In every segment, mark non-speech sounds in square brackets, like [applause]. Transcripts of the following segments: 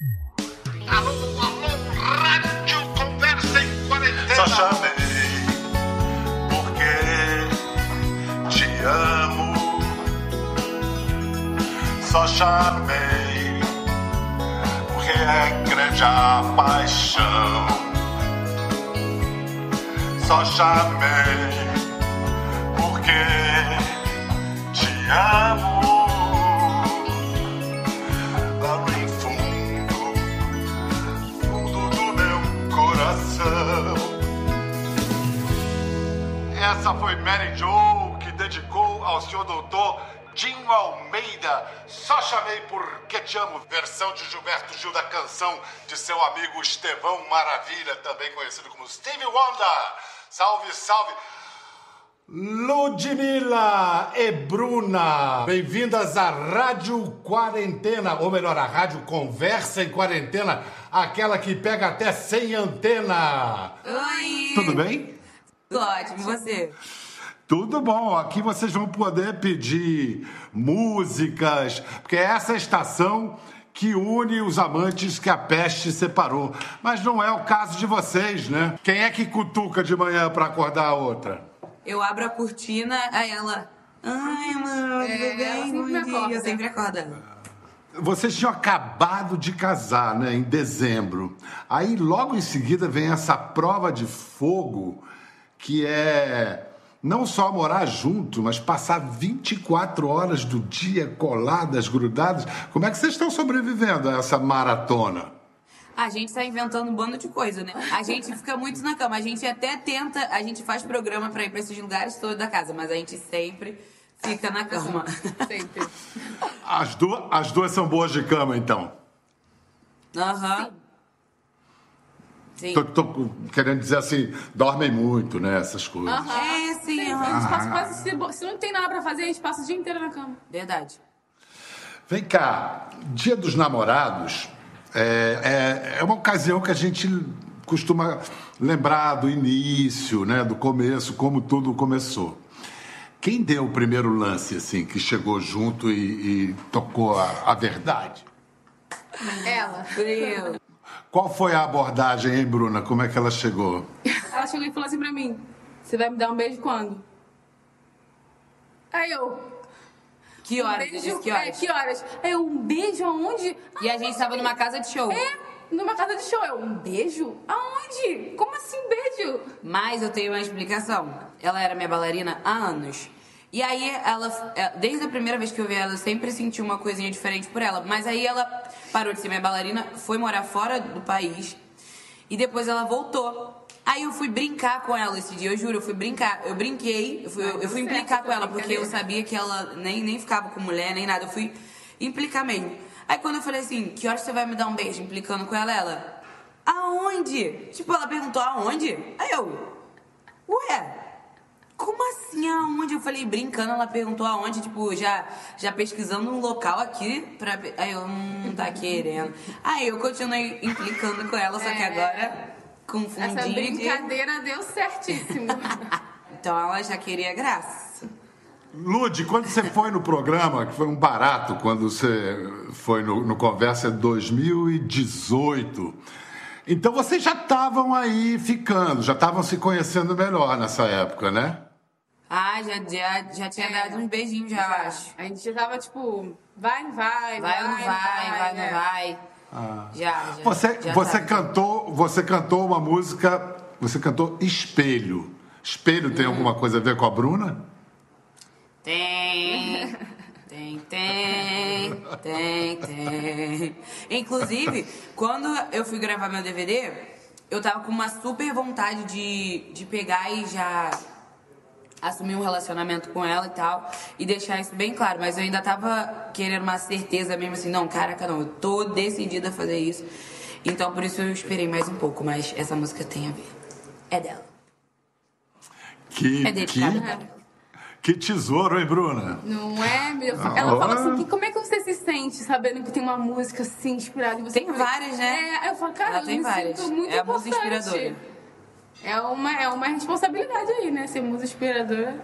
Alô, alô, Rádio Conversa em Quarentena. Só chamei porque te amo. Só chamei porque é grande a paixão. Só chamei porque te amo. Essa foi Mary Jo que dedicou ao senhor doutor Dinho Almeida. Só chamei porque te amo. Versão de Gilberto Gil da canção de seu amigo Estevão Maravilha, também conhecido como Stevie Wonder. Salve, salve. Ludmilla e Bruna, bem-vindas à Rádio Quarentena, ou melhor, a Rádio Conversa em Quarentena, aquela que pega até sem antena. Oi! Tudo bem? Tudo ótimo, e você? Tudo bom, aqui vocês vão poder pedir músicas, porque é essa estação que une os amantes que a peste separou. Mas não é o caso de vocês, né? Quem é que cutuca de manhã para acordar a outra? Eu abro a cortina, aí ela. Ai, mano, tudo É, ela bem? sempre Bom dia. acorda. Eu sempre acordo. Vocês tinham acabado de casar, né, em dezembro. Aí logo em seguida vem essa prova de fogo que é não só morar junto, mas passar 24 horas do dia coladas, grudadas. Como é que vocês estão sobrevivendo a essa maratona? A gente tá inventando um bando de coisa, né? A gente fica muito na cama. A gente até tenta, a gente faz programa pra ir pra esses lugares todos da casa, mas a gente sempre fica na cama. [laughs] Sempre. As, duas, as duas são boas de cama, então. Aham. Sim. Tô, tô querendo dizer assim, dormem muito, né? Essas coisas. É, sim, A aham. gente passa quase, se, se não tem nada pra fazer, a gente passa o dia inteiro na cama. Verdade. Vem cá, Dia dos Namorados é, é, é uma ocasião que a gente costuma lembrar do início, né, do começo, como tudo começou. Quem deu o primeiro lance, assim, que chegou junto e, e tocou a, a verdade? Ela. Frio. Qual foi a abordagem, hein, Bruna? Como é que ela chegou? Ela chegou e falou assim pra mim: Você vai me dar um beijo quando? Aí eu. Que um horas? beijo, Você disse que É, horas? que horas? Aí eu, um beijo aonde? E a gente tava numa casa de show. É, numa casa de show. Eu, um beijo? Aonde? Como assim beijo? Mas eu tenho uma explicação. Ela era minha bailarina há anos. E aí, ela, é, desde a primeira vez que eu vi ela, eu sempre senti uma coisinha diferente por ela. Mas aí ela parou de ser minha bailarina, foi morar fora do país. E depois ela voltou. Aí eu fui brincar com ela esse dia, eu juro, eu fui brincar. Eu brinquei, eu fui, eu, eu fui implicar com ela, porque eu sabia que ela nem, nem ficava com mulher, nem nada. Eu fui implicar mesmo. Aí quando eu falei assim, que horas você vai me dar um beijo? Implicando com ela, ela, aonde? Tipo, ela perguntou aonde? Aí eu, ué, como assim aonde? Eu falei, brincando, ela perguntou aonde, tipo, já, já pesquisando um local aqui pra. Aí eu, hum, tá querendo. Aí eu continuei implicando com ela, só que É. agora confundi. Essa de- brincadeira deu certíssimo. [laughs] Então ela já queria graça. Lude, quando você foi no programa, que foi um barato quando você foi no, no Conversa 2018, então vocês já estavam aí ficando, já estavam se conhecendo melhor nessa época, né? Ah, já, já, já tinha É. dado uns beijinhos já, eu acho. A gente já tava tipo, vai, não vai, Vai ou não vai, vai, né? não vai. Já, já. Você, já você tá. cantou, você cantou uma música, você cantou Espelho. Espelho Hum. tem alguma coisa a ver com a Bruna? Tem, tem, tem, tem, tem. Inclusive, quando eu fui gravar meu DVD, eu tava com uma super vontade de, de pegar e já assumir um relacionamento com ela e tal, e deixar isso bem claro, mas eu ainda tava querendo uma certeza mesmo assim, não, caraca, não, eu tô decidida a fazer isso. Então por isso eu esperei mais um pouco, mas essa música tem a ver. É dela. Que, É dedicada que, que tesouro, hein, Bruna? Não é? meu? Ela fala Ah. assim, que, como é que você se sente sabendo que tem uma música assim inspirada em você? Tem várias, né? É, eu falo, cara, Ela eu tem me várias. sinto muito É a importante. inspiradora. É uma, é uma responsabilidade aí, né? Ser musa inspiradora.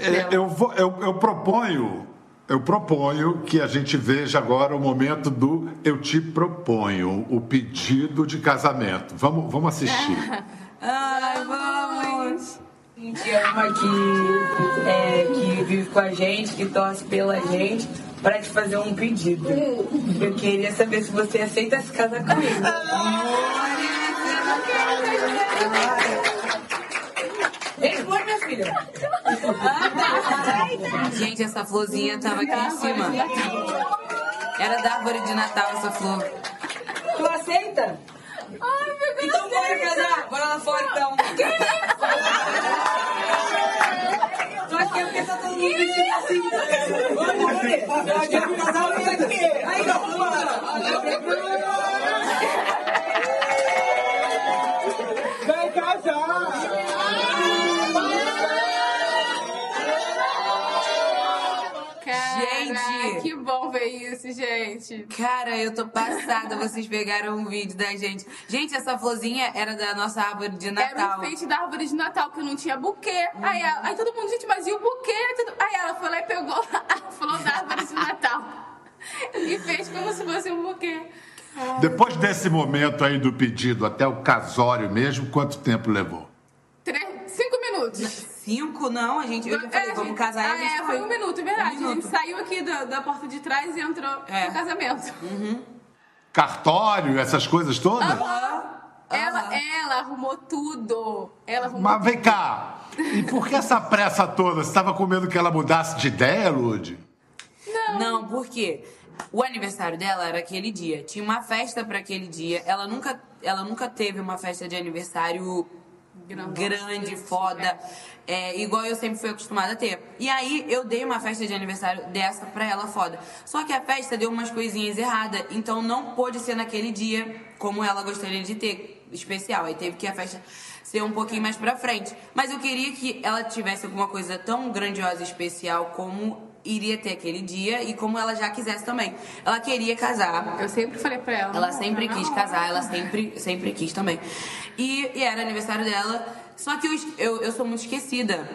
É, eu, vou- eu- eu proponho Eu proponho que a gente veja agora o momento do eu te proponho, o pedido de casamento. Vamos, vamos assistir. [laughs] Ai, vamos! gente ama que, é, que vive com a gente, que torce pela gente, pra te fazer um pedido. Eu queria saber se você aceita se casar comigo. Responde, minha filha. Gente, essa florzinha tava aqui em cima. Era da árvore de Natal essa flor. Tu aceita? Então bora casar. Bora lá fora, então. Tô aqui porque tá todo mundo vestido assim. Vamos. Eu quero casar, mas aqui. Aí, ó, gente. Cara, eu tô passada. Vocês pegaram um vídeo da gente. Gente, essa florzinha era da nossa árvore de Era Natal. um enfeite da árvore de Natal, que não tinha buquê. Aí, ela- aí todo mundo, gente, mas e o buquê? Aí ela foi lá e pegou [laughs] a flor da árvore de Natal. E fez como se fosse um buquê. Depois desse momento aí do pedido até o casório mesmo, quanto tempo levou? Três, cinco minutos. Cinco, não, a gente. Eu já falei, É, vamos gente- casar e a ah, gente é, foi um minuto, verdade. Um A minuto. gente saiu aqui da, da porta de trás e entrou É. no casamento. Cartório, essas coisas todas? Ela, ela arrumou tudo. Ela arrumou Mas vem cá, e por que essa pressa toda? Você estava com medo que ela mudasse de ideia, Lud? Não, porque o aniversário dela era aquele dia. Tinha uma festa pra aquele dia. Ela nunca, ela nunca teve uma festa de aniversário Grandona, grande, foda, é, igual eu sempre fui acostumada a ter. E aí eu dei uma festa de aniversário dessa pra ela foda. Só que a festa deu umas coisinhas erradas, então não pôde ser naquele dia como ela gostaria de ter, especial. Aí teve que a festa ser um pouquinho mais pra frente. Mas eu queria que ela tivesse alguma coisa tão grandiosa e especial como iria ter aquele dia e como ela já quisesse também. Ela queria casar. Eu sempre falei pra ela. Ela sempre quis casar, ela sempre, sempre quis também. E, e era aniversário dela, só que eu, eu, eu sou muito esquecida.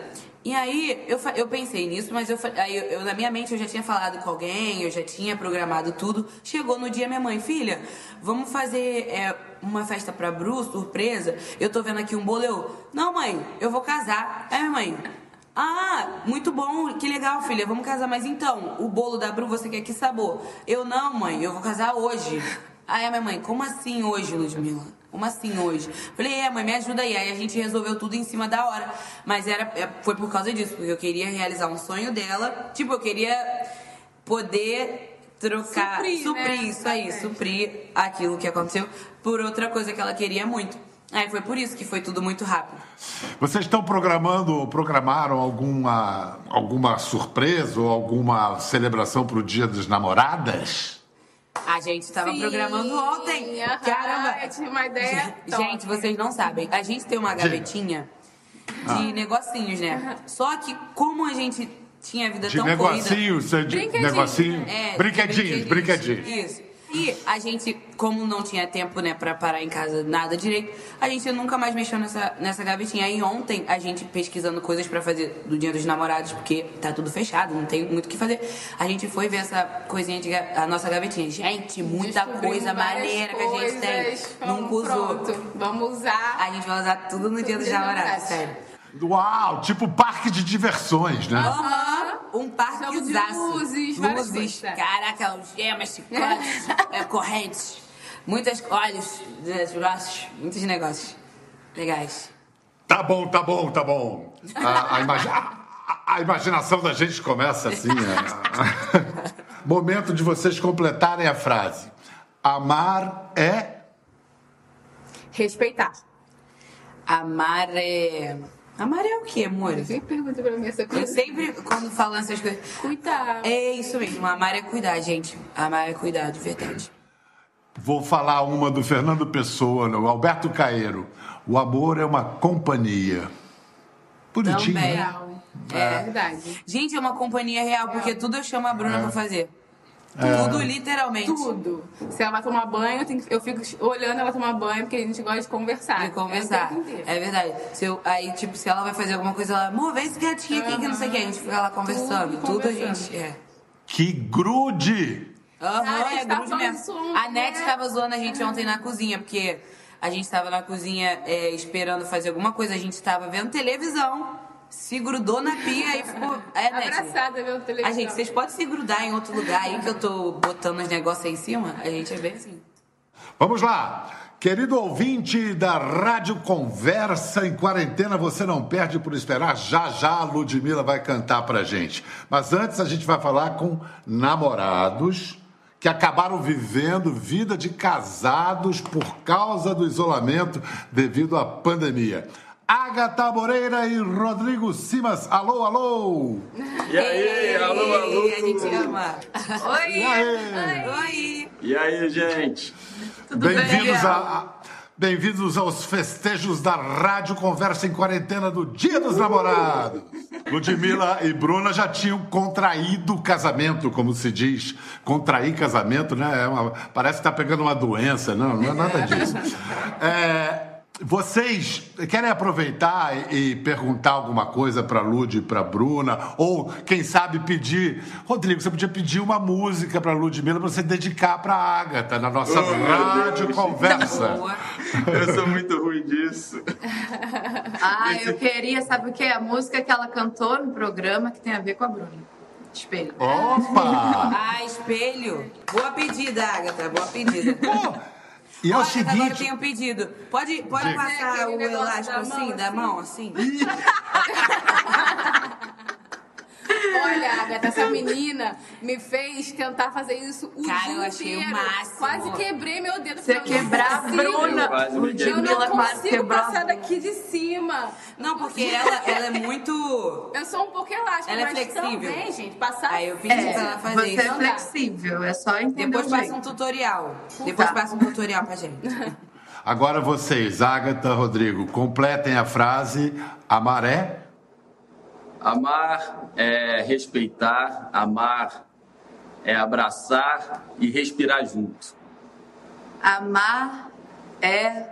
E aí eu, eu pensei nisso, mas eu, aí eu, eu- na minha mente eu já tinha falado com alguém, eu já tinha programado tudo. Chegou no dia minha mãe, filha, vamos fazer é, uma festa pra Bru, surpresa. Eu tô vendo aqui um bolo, eu, não mãe, eu vou casar. Aí minha mãe, ah, muito bom, que legal, filha. Vamos casar, mas então, o bolo da Bru, você quer que sabor? Eu não, mãe, eu vou casar hoje. Aí a minha mãe, como assim hoje, Ludmilla? Como assim hoje? Falei, é, mãe, me ajuda aí. Aí a gente resolveu tudo em cima da hora. Mas era, é, foi por causa disso, porque eu queria realizar um sonho dela. Tipo, eu queria poder trocar, Suprir, suprir né? isso aí, É. suprir aquilo que aconteceu por outra coisa que ela queria muito. Aí foi por isso que foi tudo muito rápido. Vocês estão programando, ou programaram alguma, alguma surpresa ou alguma celebração para o Dia das Namoradas? A gente tava Sim, programando ontem. aham, Caramba! eu tive uma ideia Gente, top. vocês não sabem. A gente tem uma gavetinha de negocinhos, né? Só que como a gente tinha a vida De tão corrida... negocinho, você de Brinquedinhos, negocinho? É, brinquedinhos, brinquedinhos. Isso. E a gente, como não tinha tempo, né, pra parar em casa nada direito, a gente nunca mais mexeu nessa, nessa gavetinha. Aí ontem, a gente pesquisando coisas pra fazer do Dia dos Namorados, porque tá tudo fechado, não tem muito o que fazer. A gente foi ver essa coisinha de a nossa gavetinha. Gente, muita coisa maneira que a gente tem. Nunca usou. Pronto, vamos usar. A gente vai usar tudo no Dia dos Dia dos Namorados. sério. Uau, tipo parque de diversões, né? Aham, um parque Jogo de luzes, várias coisas, é. Caraca, algemas, chicotes, [laughs] é, correntes, muitas olhos, braços, muitos negócios legais. Tá bom, tá bom, tá bom. A, a imagi- a- a imaginação da gente começa assim. é. [laughs] Momento de vocês completarem a frase. Amar é. Respeitar. Amar é... Amar é o quê, amor? Eu sempre pergunto pra mim essa Eu coisa. sempre, quando falam essas coisas... Cuidar. É isso mesmo, amar é cuidar, gente. Amar é cuidar, de verdade. Vou falar uma do Fernando Pessoa, no Alberto Caeiro. O amor é uma companhia. Bonitinho. Também. né? Real. É verdade. Gente, é uma companhia real, porque tudo eu chamo a Bruna É. pra fazer. Tudo, literalmente. Tudo. Se ela vai tomar banho, eu, tenho que- eu fico olhando ela tomar banho, porque a gente gosta de conversar. De conversar. É inteiro. É verdade. Se eu, aí, tipo, se ela vai fazer alguma coisa, ela, amor, vê esse gatinho aqui que não sei o que. A gente fica lá conversando. Tudo Tudo, a gente. É. Que grude! Aham, gente é tava grude mesmo. A Net né? tava zoando a gente ontem na cozinha, porque a gente tava na cozinha é, esperando fazer alguma coisa, a gente tava vendo televisão, se grudou na pia e ficou. É, Net? Abraçada, meu televisão. A gente, vocês podem se grudar em outro lugar aí que eu tô botando os negócios aí em cima? A gente é bem assim. Vamos lá. Querido ouvinte da Rádio Conversa em Quarentena, você não perde por esperar. Já já a Ludmilla vai cantar pra gente. Mas antes a gente vai falar com namorados que acabaram vivendo vida de casados por causa do isolamento devido à pandemia. Agatha Moreira e Rodrigo Simas. Alô, alô! E aí, alô, alô! A gente ama. Oi! E aí? Oi! E aí, gente? Bem-vindos a, bem-vindos aos festejos da Rádio Conversa em Quarentena do Dia dos Namorados. Ludmilla e Bruna já tinham contraído o casamento, como se diz. Contrair casamento, né? É uma- parece que está pegando uma doença. Não, não é nada disso. É, vocês querem aproveitar e perguntar alguma coisa para Lud e para Bruna? Ou, quem sabe, pedir. Rodrigo, você podia pedir uma música para Ludmilla para você dedicar para Agatha na nossa Oh, Rádio Deus. Conversa. Boa. Eu sou muito ruim disso. Ah, eu queria, sabe o quê? A música que ela cantou no programa que tem a ver com a Bruna. Espelho. Opa! Ah, espelho. Boa pedida, Agatha. Boa pedida. Pô, e é o Olha, Agora eu seguinte. tenho um pedido. Pode, pode Diga. passar o elástico da assim, da assim? mão, assim? [laughs] [laughs] Olha, Agatha, essa menina me fez tentar fazer isso o Cara, dia eu achei o inteiro. máximo. Quase quebrei meu dedo. Você quebrar a. Bruna. Eu não quase consigo passar daqui de cima. Não, porque ela, ela é muito. Eu sou um pouco elástica, Ela é mas flexível. também, gente, passar... Aí eu pedi É, pra ela fazer você isso. é flexível, é só entender Depois o passa um tutorial. Depois Tá. passa um tutorial pra gente. Agora vocês, Agatha, Rodrigo, completem a frase A maré. Amar é respeitar, amar é abraçar e respirar junto. Amar é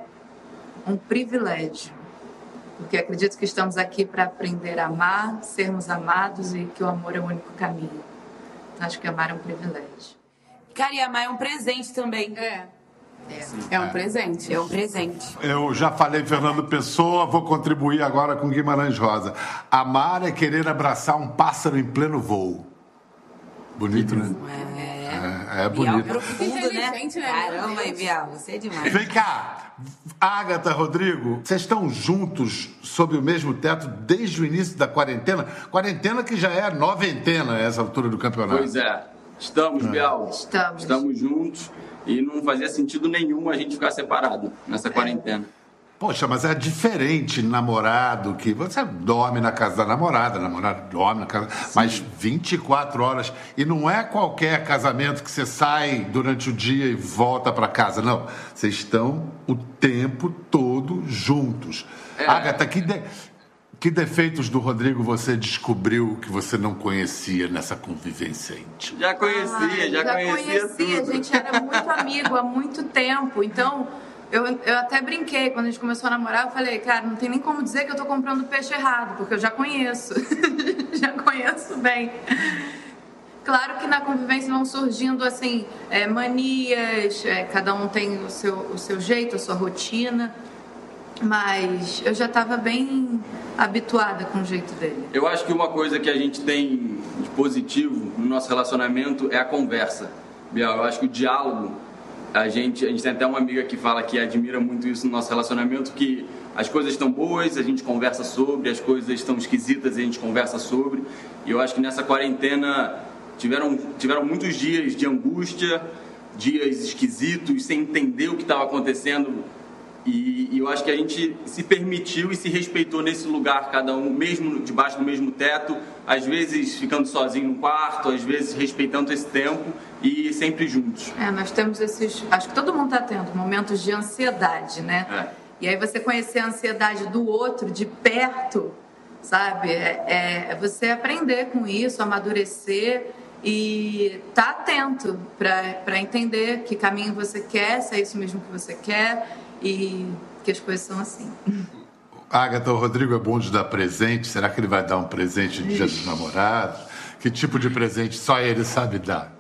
um privilégio. Porque acredito que estamos aqui para aprender a amar, sermos amados e que o amor é o único caminho. Então, acho que amar é um privilégio. Cara, e amar é um presente também. É. É um presente. É um presente. Eu já falei Fernando Pessoa, vou contribuir agora com Guimarães Rosa. Amar é querer abraçar um pássaro em pleno voo. Bonito, né? É. É, é Bial bonito. profundo, né? Né, Caramba, Deus? Bial, você é demais. Vem cá, Agatha, Rodrigo, vocês estão juntos sob o mesmo teto desde o início da quarentena? Quarentena que já é noventena a essa altura do campeonato. Pois é, estamos, Bial. Estamos. Estamos juntos e não fazia sentido nenhum a gente ficar separado nessa quarentena. Poxa, mas é diferente namorado que você dorme na casa da namorada, a namorada dorme na casa, mas 24 horas e não é qualquer casamento que você sai durante o dia e volta para casa, não. Vocês estão o tempo todo juntos. É. Agatha, que, de- que defeitos do Rodrigo você descobriu que você não conhecia nessa convivência íntima? Já conhecia, Ai, já, conhecia, a tudo. gente era muito amigo há muito tempo. Então, eu, eu até brinquei quando a gente começou a namorar. Eu falei, cara, não tem nem como dizer que eu tô comprando peixe errado, porque eu já conheço. [laughs] já conheço bem. Claro que na convivência vão surgindo assim é, manias, é, cada um tem o seu, o seu jeito, a sua rotina, mas eu já estava bem habituada com o jeito dele. Eu acho que uma coisa que a gente tem de positivo no nosso relacionamento é a conversa. Eu acho que o diálogo, a gente, a gente tem até uma amiga que fala que admira muito isso no nosso relacionamento, que as coisas estão boas, a gente conversa sobre, as coisas estão esquisitas, a gente conversa sobre. E eu acho que nessa quarentena tiveram, tiveram muitos dias de angústia, dias esquisitos, sem entender o que estava acontecendo e, e eu acho que a gente se permitiu e se respeitou nesse lugar, cada um, mesmo debaixo do mesmo teto, às vezes ficando sozinho no quarto, às vezes respeitando esse tempo e sempre juntos. É, nós temos esses. Acho que todo mundo está tendo momentos de ansiedade, né? É. E aí você conhecer a ansiedade do outro de perto, sabe? É, é você aprender com isso, amadurecer e estar atento para entender que caminho você quer, se é isso mesmo que você quer e que as coisas são assim. Agatha, o Rodrigo é bom de dar presente. Será que ele vai dar um presente no dia dos namorados? Que tipo de presente só ele sabe dar?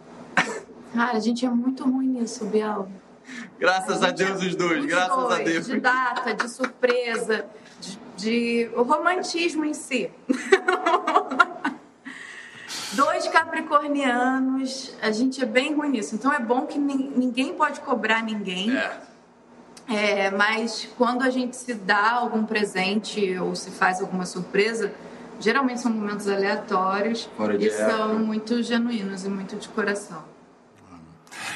Cara, a gente é muito ruim nisso, Biel. Graças a Deus os dois, graças a Deus. De data, de surpresa, de, de- o romantismo em si. [laughs] Dois capricornianos, a gente é bem ruim nisso. Então é bom que nin- ninguém pode cobrar ninguém. É. É, mas quando a gente se dá algum presente ou se faz alguma surpresa, geralmente são momentos aleatórios e época. são muito genuínos e muito de coração.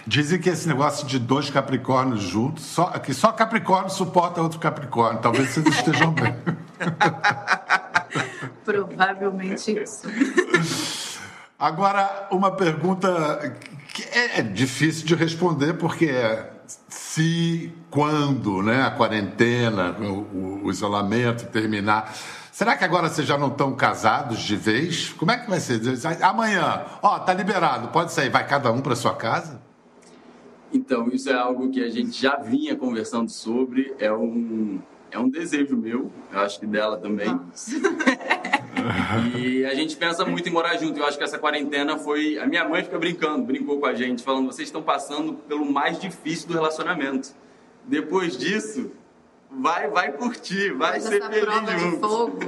Dizem que esse negócio de dois Capricórnios juntos, só, que só Capricórnio suporta outro Capricórnio. Talvez vocês [laughs] estejam bem. Provavelmente isso. Agora, uma pergunta que é difícil de responder, porque é se, quando né, a quarentena, o, o- isolamento terminar. Será que agora vocês já não estão casados de vez? Como é que vai ser? Amanhã, ó, tá liberado, pode sair, vai cada um para sua casa? Então, isso é algo que a gente já vinha conversando sobre, é um, é um desejo meu, eu acho que dela também. E a gente pensa muito em morar junto. Eu acho que essa quarentena foi. A minha mãe fica brincando, brincou com a gente, falando: vocês estão passando pelo mais difícil do relacionamento. Depois disso, vai, vai curtir, vai Mas ser feliz fogo.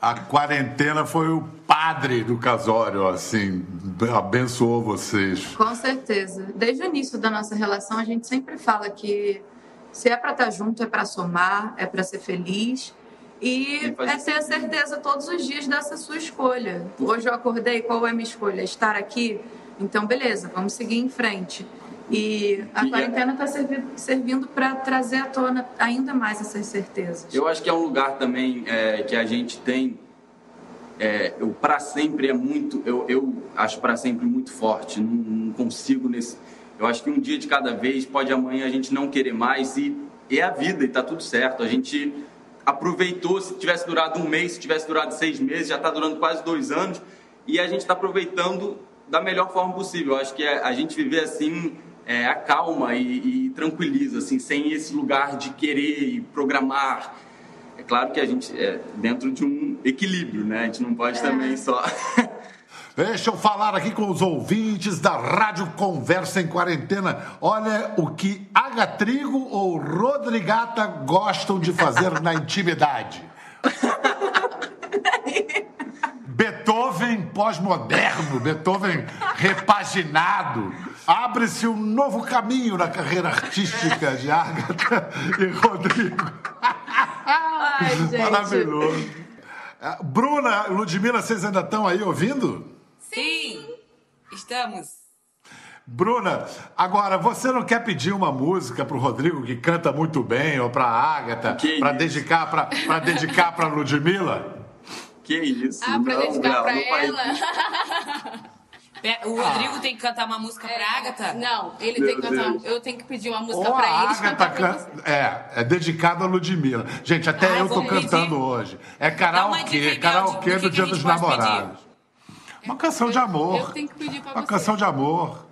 A quarentena foi o padre do casório, assim, abençoou vocês. Com certeza. Desde o início da nossa relação, a gente sempre fala que se é pra estar junto, é pra somar, é pra ser feliz. E E é ter a certeza todos os dias dessa sua escolha. Hoje eu acordei, qual é a minha escolha? Estar aqui? Então, beleza, vamos seguir em frente. E a é- quarentena está servindo para trazer à tona ainda mais essas certezas. Eu acho que é um lugar também é, que a gente tem. É, o para sempre é muito. Eu, eu acho para sempre muito forte. Não, não consigo nesse. Eu acho que um dia de cada vez pode amanhã a gente não querer mais e é a vida e tá tudo certo. A gente aproveitou. Se tivesse durado um mês, se tivesse durado seis meses, já está durando quase dois anos e a gente está aproveitando da melhor forma possível. Eu acho que é, a gente viver assim é, acalma e, e tranquiliza, assim, sem esse lugar de querer e programar. É claro que a gente é dentro de um equilíbrio, né? A gente não pode também só. [laughs] Deixa eu falar aqui com os ouvintes da Rádio Conversa em Quarentena. Olha o que Aga Trigo ou Rodrigata gostam de fazer na intimidade. Beethoven pós-moderno, Beethoven repaginado. Abre-se um novo caminho na carreira artística de Agatha e Rodrigo. Ai. Maravilhoso. Bruna, Ludmila, vocês ainda estão aí ouvindo? Sim, estamos. Bruna, agora você não quer pedir uma música pro Rodrigo que canta muito bem ou pra Agatha Que para dedicar para para dedicar para Ludmila? Que isso? Ah, pra não, dedicar faz ela? [laughs] O Rodrigo tem que cantar uma música pra Agatha? Não, ele Meu tem que cantar. Deus. Eu tenho que pedir uma música Ou pra a eles Agatha cantar pra can... você. é, é dedicado a Ludmila. Gente, até Ah, eu tô vamos pedir. cantando hoje. É karaokê, karaokê do do que Dia que a dos pode pedir? Namorados. Uma canção de amor. Eu tenho que pedir pra Uma você. canção de amor.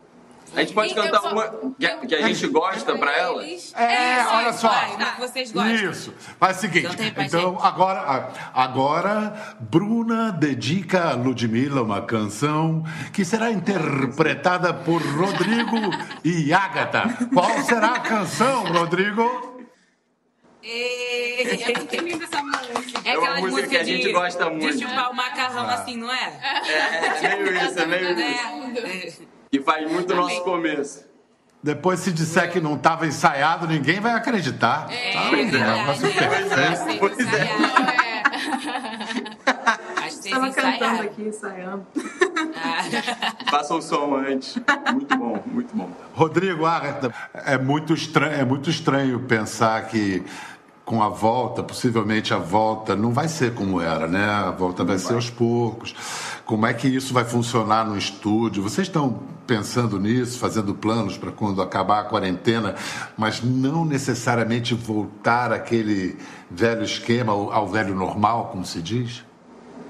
A gente pode Eu cantar só- uma que, que a gente gosta pra ela? É, Isso, olha só. vai, vocês gostam. Isso. Faz o seguinte. Então pra Então, agora, a- agora, Bruna dedica a Ludmilla uma canção que será interpretada por Rodrigo e Agatha. Qual será a canção, Rodrigo? É muito linda essa música. É É uma aquela música que a de- gente gosta muito. De chupar o macarrão assim, não é? É, é meio isso, é meio isso. É. Que faz muito o nosso começo. Depois, se disser que não estava ensaiado, ninguém vai acreditar. É, Tá? é negócio é. Pois é. Não, é. Estava cantando ensaiaram. aqui, ensaiando. Ah. [laughs] Faça o som antes. Muito bom, muito bom. Rodrigo, Agatha, é muito estranho, é muito estranho pensar que com a volta, possivelmente a volta não vai ser como era, né? A volta vai ser aos poucos. Como é que isso vai funcionar no estúdio? Vocês estão pensando nisso, fazendo planos para quando acabar a quarentena, mas não necessariamente voltar àquele velho esquema, ao, ao velho normal, como se diz?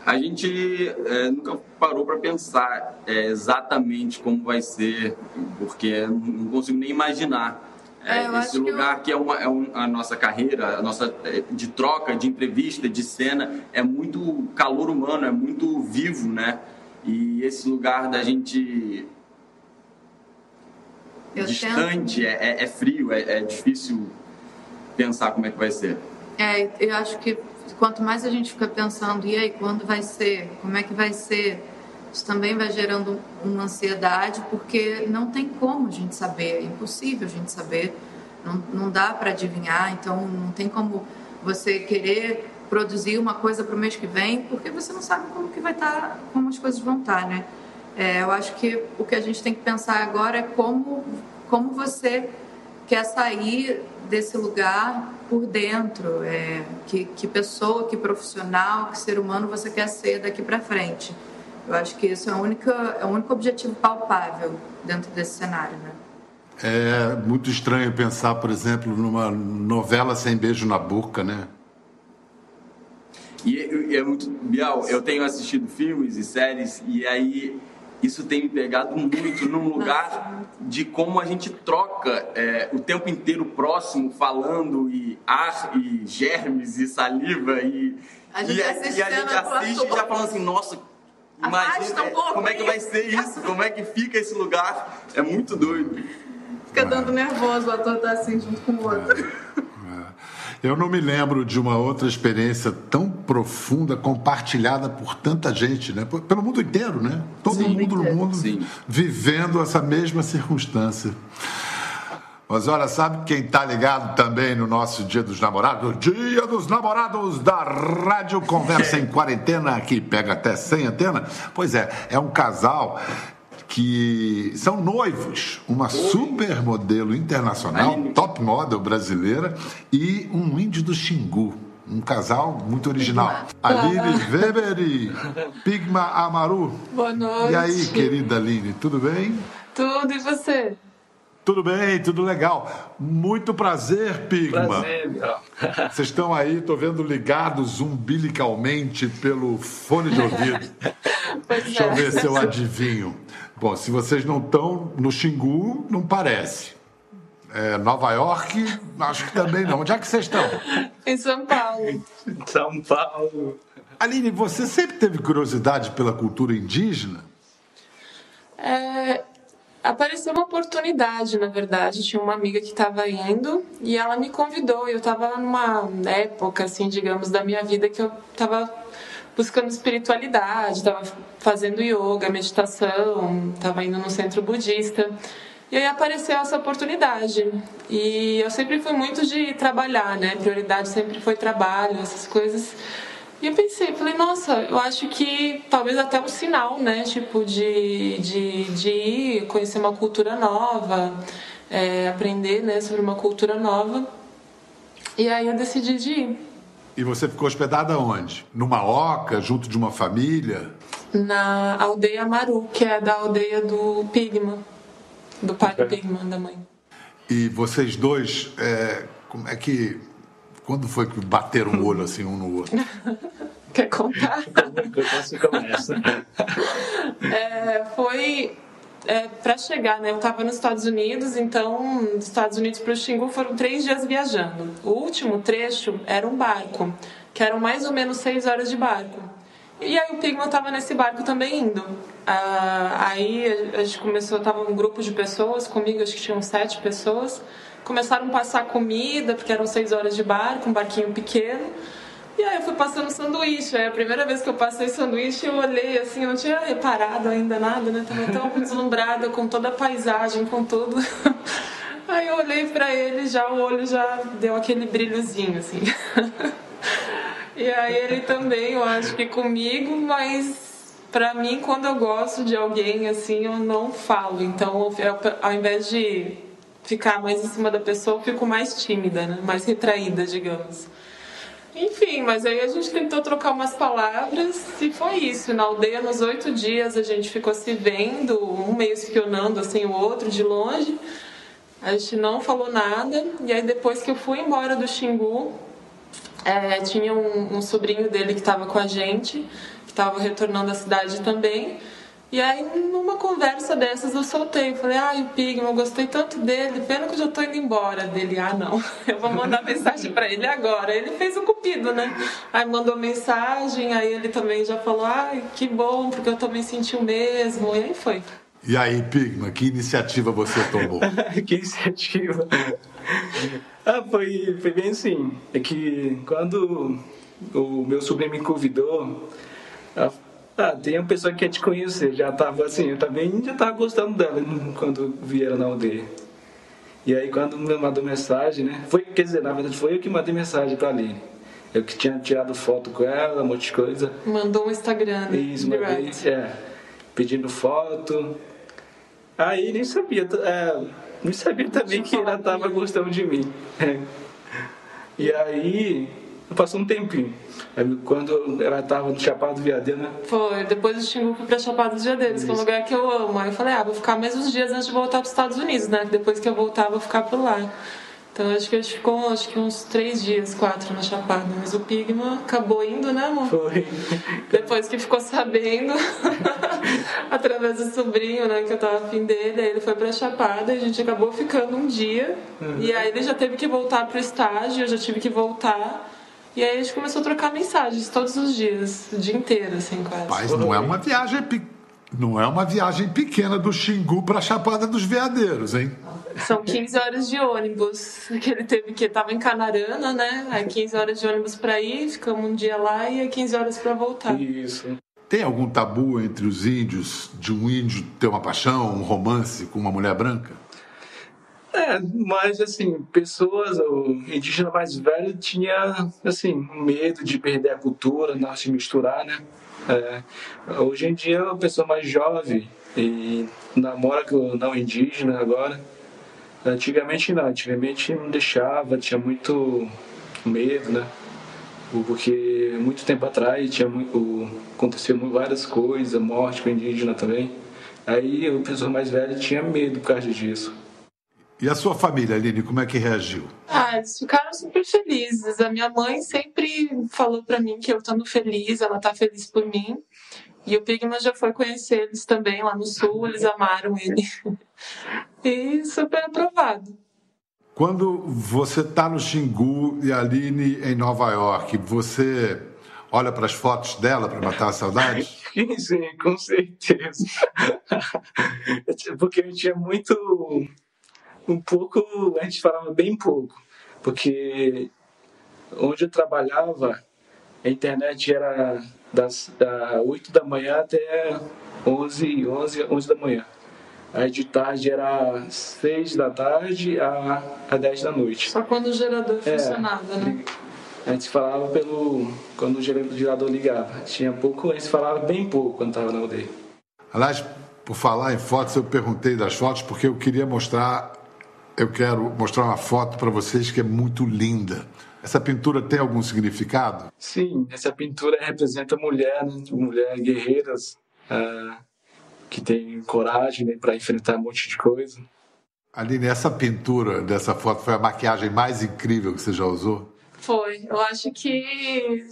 A gente é, nunca parou para pensar é, exatamente como vai ser, porque não consigo nem imaginar. É, É, eu esse acho que lugar que, é, uma, é um- a nossa carreira, a nossa é, de troca, de entrevista, de cena, é muito calor humano, é muito vivo, né? E esse lugar da gente Eu distante, é, é- é frio, é, é difícil pensar como é que vai ser. É, eu acho que quanto mais a gente fica pensando, e aí, quando vai ser? Como é que vai ser? Isso também vai gerando uma ansiedade, porque não tem como a gente saber, é impossível a gente saber, não, não dá para adivinhar, então não tem como você querer produzir uma coisa para o mês que vem, porque você não sabe como que vai estar, como as coisas vão estar, né? É, eu acho que o que a gente tem que pensar agora é como, como você quer sair desse lugar por dentro, é, que, que pessoa, que profissional, que ser humano você quer ser daqui para frente. Eu acho que isso é, a única, é o único objetivo palpável dentro desse cenário, né? É muito estranho pensar, por exemplo, numa novela sem beijo na boca, né? E é- e é muito. Bial, eu tenho assistido filmes e séries, e aí isso tem me pegado muito num lugar de como a gente troca é, o tempo inteiro próximo, falando, e ar, e germes, e saliva, e. A gente e, assiste e a gente assiste ator. já falando assim, nossa. Imagina um pouco como é que vai ser isso, como é que fica esse lugar. É muito doido. Fica dando nervoso, o ator tá assim junto com o outro. Eu não me lembro de uma outra experiência tão profunda, compartilhada por tanta gente, né? Pelo mundo inteiro, né? Todo mundo no mundo Sim. vivendo essa mesma circunstância. Mas olha, sabe quem tá ligado também no nosso Dia dos Namorados? Dia dos Namorados da Rádio Conversa em Quarentena, que pega até sem antena. Pois é, é um casal que são noivos, uma supermodelo internacional, Aline. top model brasileira e um índio do Xingu. Um casal muito original. Aline [laughs] Weber e Pigma Amaru. Boa noite. E aí, querida Aline, tudo bem? Tudo e você? Tudo bem, tudo legal. Muito prazer, Pigma. Prazer. [laughs] Vocês estão aí, tô vendo ligados umbilicalmente pelo fone de ouvido. [laughs] Pois Deixa eu é. ver se eu adivinho. Bom, se vocês não estão no Xingu, não parece. É, Nova York, acho que também não. Onde é que vocês estão? Em São Paulo. São Paulo. Aline, você sempre teve curiosidade pela cultura indígena? É, apareceu uma oportunidade, na verdade. Tinha uma amiga que estava indo e ela me convidou. Eu estava numa época, assim, digamos, da minha vida que eu estava buscando espiritualidade, estava fazendo yoga, meditação, estava indo no centro budista. E aí apareceu essa oportunidade. E eu sempre fui muito de trabalhar, né? Prioridade sempre foi trabalho, essas coisas. E eu pensei, falei, nossa, eu acho que talvez até um sinal, né? Tipo, de, de, de ir conhecer uma cultura nova, é, aprender né, sobre uma cultura nova. E aí eu decidi de ir. E você ficou hospedada onde? Numa oca, junto de uma família? Na aldeia Maru, que é da aldeia do Pigma, do pai do Pigma, da mãe. E vocês dois, é, como é que. Quando foi que bateram o olho assim um no outro? [laughs] Quer contar? Você começa. [laughs] É, foi é, para chegar, né? Eu estava nos Estados Unidos, então dos Estados Unidos para o Xingu foram três dias viajando. O último trecho era um barco, que eram mais ou menos seis horas de barco. E aí o Pigma estava nesse barco também indo. Ah, aí a gente começou, tava um grupo de pessoas comigo, acho que tinham sete pessoas. Começaram a passar comida, porque eram seis horas de barco, um barquinho pequeno. E aí eu fui passando sanduíche. Aí a primeira vez que eu passei sanduíche, eu olhei assim, eu não tinha reparado ainda nada, né? Tava tão [laughs] deslumbrada com toda a paisagem, com tudo. [laughs] Aí eu olhei pra ele, já o olho já deu aquele brilhozinho, assim. [laughs] E aí ele também, eu acho que comigo, mas pra mim, quando eu gosto de alguém, assim, eu não falo. Então, eu, ao invés de ficar mais em cima da pessoa, eu fico mais tímida, né? Mais retraída, digamos. Enfim, mas aí a gente tentou trocar umas palavras e foi isso. Na aldeia, nos oito dias, a gente ficou se vendo, um meio espionando assim o outro de longe. A gente não falou nada. E aí depois que eu fui embora do Xingu, é, tinha um, um sobrinho dele que estava com a gente, que estava retornando à cidade também. E aí, numa conversa dessas, eu soltei. Falei, ai, o Pigma, eu gostei tanto dele, pena que eu já tô indo embora. Dele, ah, não, [laughs] eu vou mandar mensagem pra ele agora. Ele fez o cupido, né? Aí mandou mensagem, aí ele também já falou, ai, que bom, porque eu também senti o mesmo. E aí foi. E aí, Pigma, que iniciativa você tomou? [laughs] que iniciativa. Ah, foi, foi bem assim. É que quando o meu sobrinho me convidou, ah, ah, tem uma pessoa que quer te conhecer. Já tava assim, eu também já tava gostando dela quando vieram na aldeia. E aí quando me mandou mensagem, né? Foi, quer dizer, na verdade foi eu que mandei mensagem pra Aline. Eu que tinha tirado foto com ela, um monte de coisa. Mandou um Instagram. né? Isso, mandei, é, pedindo foto. Aí nem sabia, é, nem sabia também que ela tava gostando de mim. [laughs] E aí, passou um tempinho. Quando ela tava no Chapado do Viadeiro, né? Foi, depois do Xingu fui pra Chapada dos Veadeiros, que é um lugar que eu amo. Aí eu falei, ah, vou ficar mais uns dias antes de voltar pros Estados Unidos, né? Depois que eu voltar, vou ficar por lá. Então acho que a gente ficou acho que uns três dias, quatro na Chapada. Mas o Pigma acabou indo, né, amor? Foi. Depois que ficou sabendo, [laughs] [laughs] através do sobrinho, né, que eu tava afim dele, aí ele foi pra Chapada e a gente acabou ficando um dia. E aí ele já teve que voltar pro estágio, eu já tive que voltar. E aí a gente começou a trocar mensagens todos os dias, o dia inteiro, assim, quase. Mas não é uma viagem não é uma viagem pequena do Xingu para a Chapada dos Veadeiros, hein? São 15 horas de ônibus que ele teve que tava em Canarana, né? Aí 15 horas de ônibus pra ir, ficamos um dia lá e aí 15 horas pra voltar. Isso. Tem algum tabu entre os índios de um índio ter uma paixão, um romance com uma mulher branca? É, mas assim, pessoas, o indígena mais velho tinha, assim, medo de perder a cultura, não se misturar, né? É, hoje em dia, a pessoa mais jovem e namora com não indígena agora. Antigamente não, antigamente não deixava, tinha muito medo, né? Porque muito tempo atrás tinha muito, aconteceu várias coisas, morte com indígena também. Aí a pessoa mais velha tinha medo por causa disso. E a sua família, Aline, como é que reagiu? Ah, eles ficaram super felizes. A minha mãe sempre falou pra mim que eu estando feliz, ela tá feliz por mim. E o Pigma já foi conhecer eles também lá no sul, eles amaram ele. [laughs] E super aprovado. Quando você está no Xingu e a Aline em Nova York, você olha para as fotos dela para matar a saudade? [laughs] Sim, com certeza. [laughs] Porque eu tinha muito. Um pouco. A gente falava bem pouco. Porque onde eu trabalhava, a internet era das da 8 da manhã até 11, 11, 11 da manhã. Aí de tarde era 6 da tarde a, a 10 da noite. Só quando o gerador É, funcionava, né? A gente falava pelo. Quando o gerador ligava. Tinha pouco, a gente falava bem pouco quando estava na aldeia. Aliás, por falar em fotos, eu perguntei das fotos porque eu queria mostrar. Eu quero mostrar uma foto para vocês que é muito linda. Essa pintura tem algum significado? Sim, essa pintura representa mulher, né? mulher guerreiras ah, que tem coragem né, para enfrentar um monte de coisa. Aline, essa pintura dessa foto foi a maquiagem mais incrível que você já usou? Foi. Eu acho que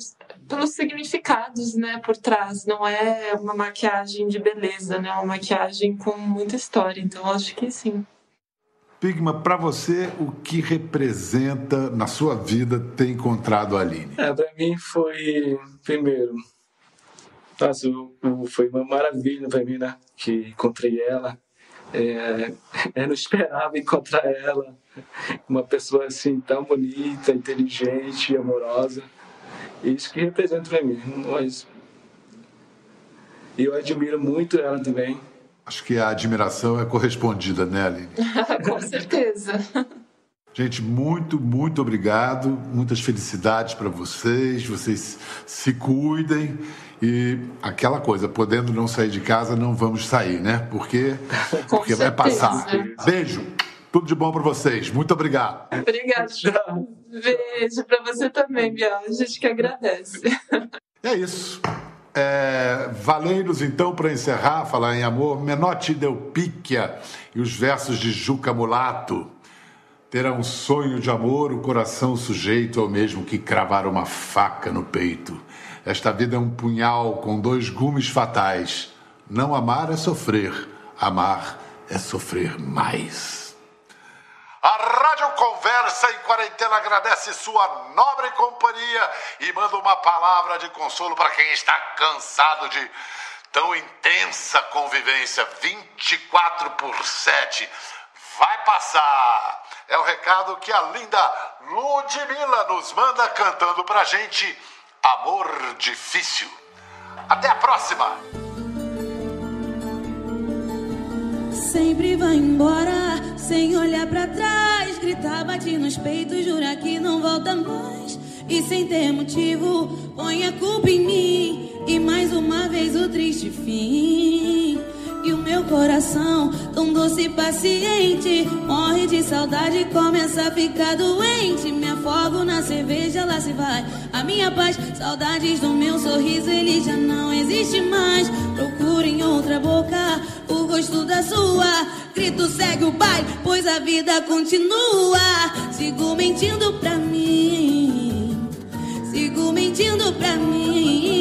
pelos significados, né, por trás. Não é uma maquiagem de beleza, né? É uma maquiagem com muita história. Então, eu acho que sim. Pigma, para você, o que representa na sua vida ter encontrado a Aline? É, para mim foi, primeiro, nossa, o- o- foi uma maravilha para mim, né? Que encontrei ela. É, eu não esperava encontrar ela. Uma pessoa assim tão bonita, inteligente, amorosa. Isso que representa para mim. Mas eu admiro muito ela também. Acho que a admiração é correspondida, né, Aline? [laughs] com certeza. Gente, muito, muito obrigado. Muitas felicidades para vocês. Vocês se cuidem. E aquela coisa, podendo não sair de casa, não vamos sair, né? Porque, porque vai passar. Beijo. Tudo de bom para vocês. Muito obrigado. Obrigada. Beijo pra você também, Biel. A gente que agradece. É isso. É, Valeiros, então, para encerrar, falar em amor, Menotti deu píquia e os versos de Juca Mulato. Terá um sonho de amor, o coração sujeito ao mesmo que cravar uma faca no peito. Esta vida é um punhal com dois gumes fatais. Não amar é sofrer, amar é sofrer mais. A Rádio Conversa em Quarentena agradece sua nobre companhia e manda uma palavra de consolo para quem está cansado de tão intensa convivência 24 por 7. Vai passar! É o recado que a linda Ludmilla nos manda cantando pra gente Amor Difícil. Até a próxima! Sempre vai embora, sem olhar pra trás. Gritar, bate nos peitos, jura que não volta mais. E sem ter motivo, põe a culpa em mim. E mais uma vez o triste fim. Meu coração, tão doce e paciente, morre de saudade começa a ficar doente. Me afogo na cerveja, lá se vai a minha paz. Saudades do meu sorriso, ele já não existe mais. Procuro em outra boca o gosto da sua. Grito, segue o baile, pois a vida continua. Sigo mentindo pra mim, sigo mentindo pra mim.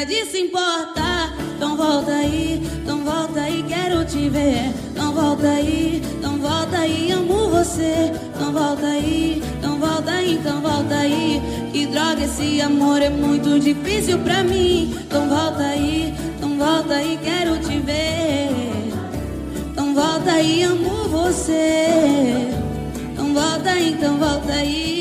Nada disso importa. Então volta aí, então volta aí, quero te ver. Então volta aí, então volta aí, amo você. Então volta aí, então volta aí, então volta aí. Que droga, esse amor é muito difícil pra mim. Então volta aí, então volta aí, quero te ver. Então volta aí, amo você. Então volta aí, então volta aí.